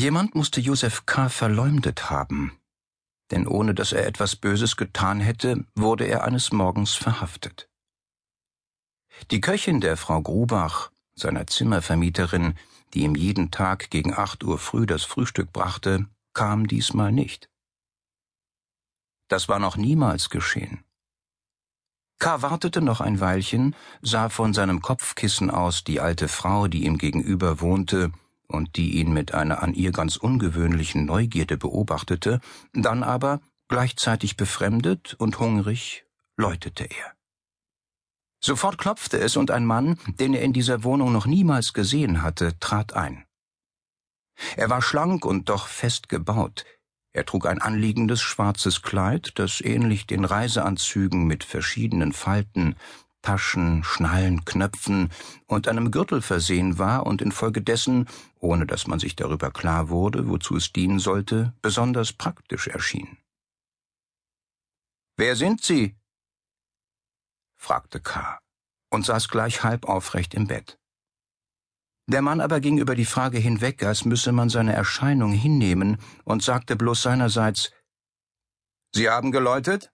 Jemand musste Josef K. verleumdet haben, denn ohne dass er etwas Böses getan hätte, wurde er eines Morgens verhaftet. Die Köchin der Frau Grubach, seiner Zimmervermieterin, die ihm jeden Tag gegen acht Uhr früh das Frühstück brachte, kam diesmal nicht. Das war noch niemals geschehen. K. wartete noch ein Weilchen, sah von seinem Kopfkissen aus die alte Frau, die ihm gegenüber wohnte und die ihn mit einer an ihr ganz ungewöhnlichen Neugierde beobachtete, dann aber, gleichzeitig befremdet und hungrig, läutete er. Sofort klopfte es und ein Mann, den er in dieser Wohnung noch niemals gesehen hatte, trat ein. Er war schlank und doch fest gebaut, er trug ein anliegendes schwarzes Kleid, das ähnlich den Reiseanzügen mit verschiedenen Falten, Taschen, Schnallen, Knöpfen und einem Gürtel versehen war und infolgedessen, ohne dass man sich darüber klar wurde, wozu es dienen sollte, besonders praktisch erschien. Wer sind Sie? fragte K. und saß gleich halb aufrecht im Bett. Der Mann aber ging über die Frage hinweg, als müsse man seine Erscheinung hinnehmen, und sagte bloß seinerseits Sie haben geläutet?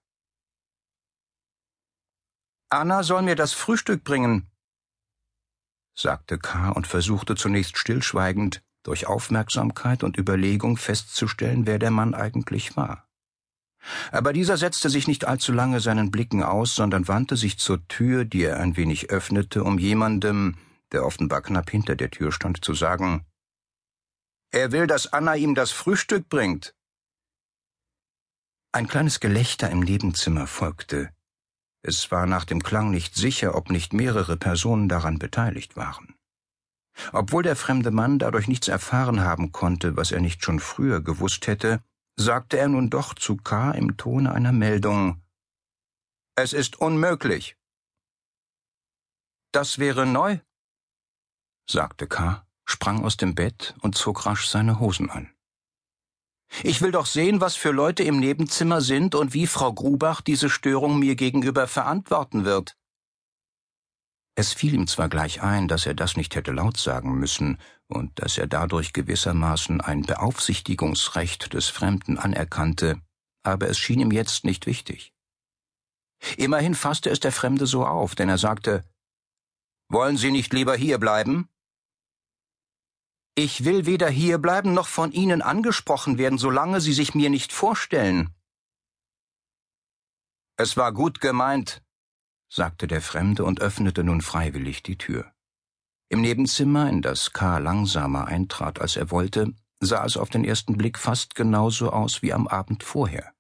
Anna soll mir das Frühstück bringen, sagte K. und versuchte zunächst stillschweigend, durch Aufmerksamkeit und Überlegung festzustellen, wer der Mann eigentlich war. Aber dieser setzte sich nicht allzu lange seinen Blicken aus, sondern wandte sich zur Tür, die er ein wenig öffnete, um jemandem, der offenbar knapp hinter der Tür stand, zu sagen Er will, dass Anna ihm das Frühstück bringt. Ein kleines Gelächter im Nebenzimmer folgte. Es war nach dem Klang nicht sicher, ob nicht mehrere Personen daran beteiligt waren. Obwohl der fremde Mann dadurch nichts erfahren haben konnte, was er nicht schon früher gewusst hätte, sagte er nun doch zu K. im Tone einer Meldung Es ist unmöglich. Das wäre neu, sagte K., sprang aus dem Bett und zog rasch seine Hosen an. Ich will doch sehen, was für Leute im Nebenzimmer sind und wie Frau Grubach diese Störung mir gegenüber verantworten wird. Es fiel ihm zwar gleich ein, dass er das nicht hätte laut sagen müssen und dass er dadurch gewissermaßen ein Beaufsichtigungsrecht des Fremden anerkannte, aber es schien ihm jetzt nicht wichtig. Immerhin fasste es der Fremde so auf, denn er sagte Wollen Sie nicht lieber hier bleiben? Ich will weder hierbleiben noch von Ihnen angesprochen werden, solange Sie sich mir nicht vorstellen. Es war gut gemeint, sagte der Fremde und öffnete nun freiwillig die Tür. Im Nebenzimmer, in das K. langsamer eintrat, als er wollte, sah es auf den ersten Blick fast genauso aus wie am Abend vorher.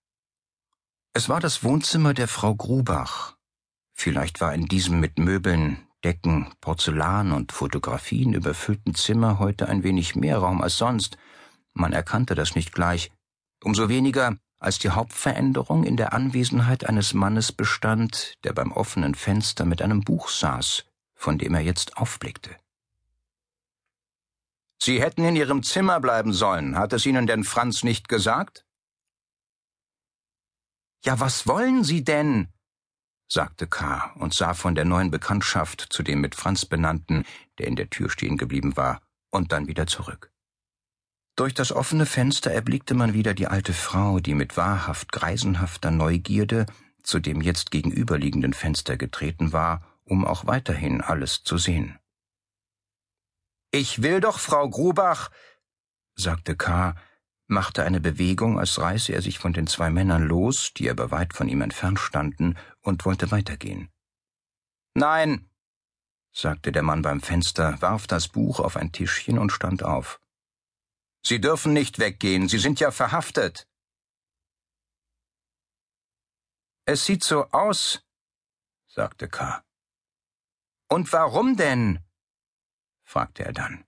Es war das Wohnzimmer der Frau Grubach. Vielleicht war in diesem mit Möbeln, Decken, Porzellan und Fotografien überfüllten Zimmer heute ein wenig mehr Raum als sonst. Man erkannte das nicht gleich. Umso weniger, als die Hauptveränderung in der Anwesenheit eines Mannes bestand, der beim offenen Fenster mit einem Buch saß, von dem er jetzt aufblickte. Sie hätten in Ihrem Zimmer bleiben sollen, hat es Ihnen denn Franz nicht gesagt? Ja, was wollen Sie denn? Sagte K. und sah von der neuen Bekanntschaft zu dem mit Franz benannten, der in der Tür stehen geblieben war, und dann wieder zurück. Durch das offene Fenster erblickte man wieder die alte Frau, die mit wahrhaft greisenhafter Neugierde zu dem jetzt gegenüberliegenden Fenster getreten war, um auch weiterhin alles zu sehen. Ich will doch, Frau Grubach, sagte K., machte eine Bewegung, als reiße er sich von den zwei Männern los, die aber weit von ihm entfernt standen, und wollte weitergehen. Nein, sagte der Mann beim Fenster, warf das Buch auf ein Tischchen und stand auf. Sie dürfen nicht weggehen, Sie sind ja verhaftet. Es sieht so aus, sagte K. Und warum denn? fragte er dann.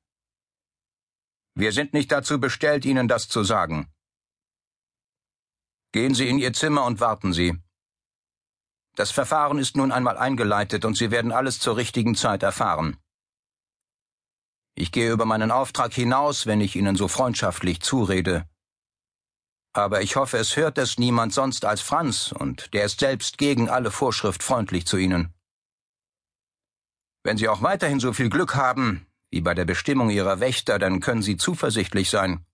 Wir sind nicht dazu bestellt, Ihnen das zu sagen. Gehen Sie in Ihr Zimmer und warten Sie. Das Verfahren ist nun einmal eingeleitet und Sie werden alles zur richtigen Zeit erfahren. Ich gehe über meinen Auftrag hinaus, wenn ich Ihnen so freundschaftlich zurede. Aber ich hoffe, es hört es niemand sonst als Franz, und der ist selbst gegen alle Vorschrift freundlich zu Ihnen. Wenn Sie auch weiterhin so viel Glück haben, wie bei der Bestimmung ihrer Wächter, dann können Sie zuversichtlich sein.